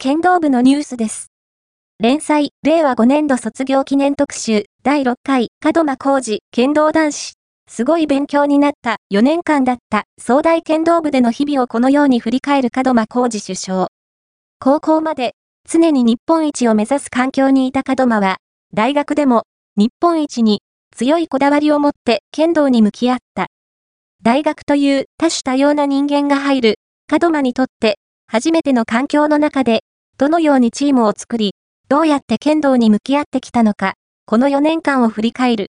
剣道部のニュースです。連載、令和5年度卒業記念特集、第6回、門間浩二、剣道男子。すごい勉強になった4年間だった総大剣道部での日々をこのように振り返る門間浩二首相。高校まで常に日本一を目指す環境にいた門間は、大学でも日本一に強いこだわりを持って剣道に向き合った。大学という多種多様な人間が入る門間にとって初めての環境の中でどのようにチームを作り、どうやって剣道に向き合ってきたのか、この4年間を振り返る。